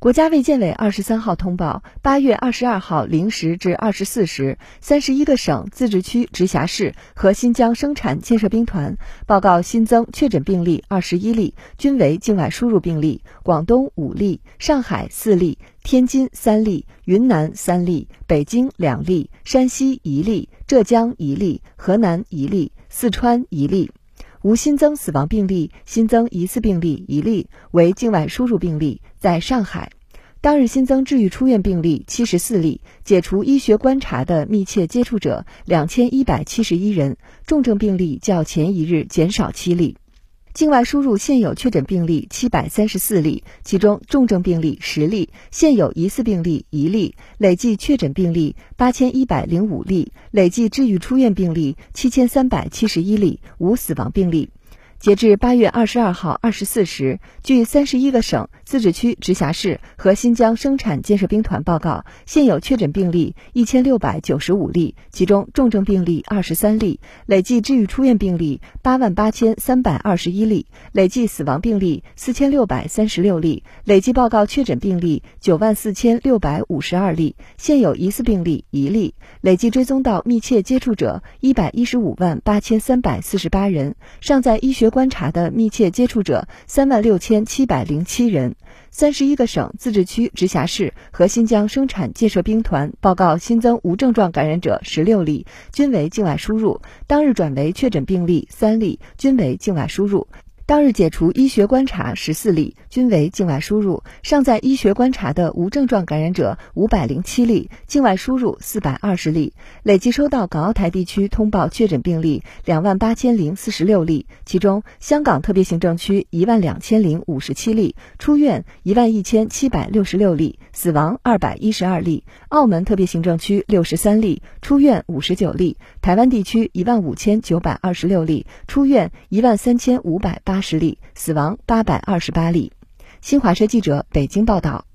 国家卫健委二十三号通报，八月二十二号零时至二十四时，三十一个省、自治区、直辖市和新疆生产建设兵团报告新增确诊病例二十一例，均为境外输入病例。广东五例，上海四例，天津三例，云南三例，北京两例，山西一例，浙江一例，河南一例，四川一例。无新增死亡病例，新增疑似病例一例，为境外输入病例，在上海。当日新增治愈出院病例七十四例，解除医学观察的密切接触者两千一百七十一人，重症病例较前一日减少七例。境外输入现有确诊病例七百三十四例，其中重症病例十例，现有疑似病例一例，累计确诊病例八千一百零五例，累计治愈出院病例七千三百七十一例，无死亡病例。截至八月二十二号二十四时，据三十一个省、自治区、直辖市和新疆生产建设兵团报告，现有确诊病例一千六百九十五例，其中重症病例二十三例，累计治愈出院病例八万八千三百二十一例，累计死亡病例四千六百三十六例，累计报告确诊病例九万四千六百五十二例，现有疑似病例一例，累计追踪到密切接触者一百一十五万八千三百四十八人，尚在医学。观察的密切接触者三万六千七百零七人，三十一个省、自治区、直辖市和新疆生产建设兵团报告新增无症状感染者十六例，均为境外输入。当日转为确诊病例三例，均为境外输入。当日解除医学观察十四例，均为境外输入；尚在医学观察的无症状感染者五百零七例，境外输入四百二十例。累计收到港澳台地区通报确诊病例两万八千零四十六例，其中香港特别行政区一万两千零五十七例，出院一万一千七百六十六例，死亡二百一十二例；澳门特别行政区六十三例，出院五十九例；台湾地区一万五千九百二十六例，出院一万三千五百八十例死亡八百二十八例。新华社记者北京报道。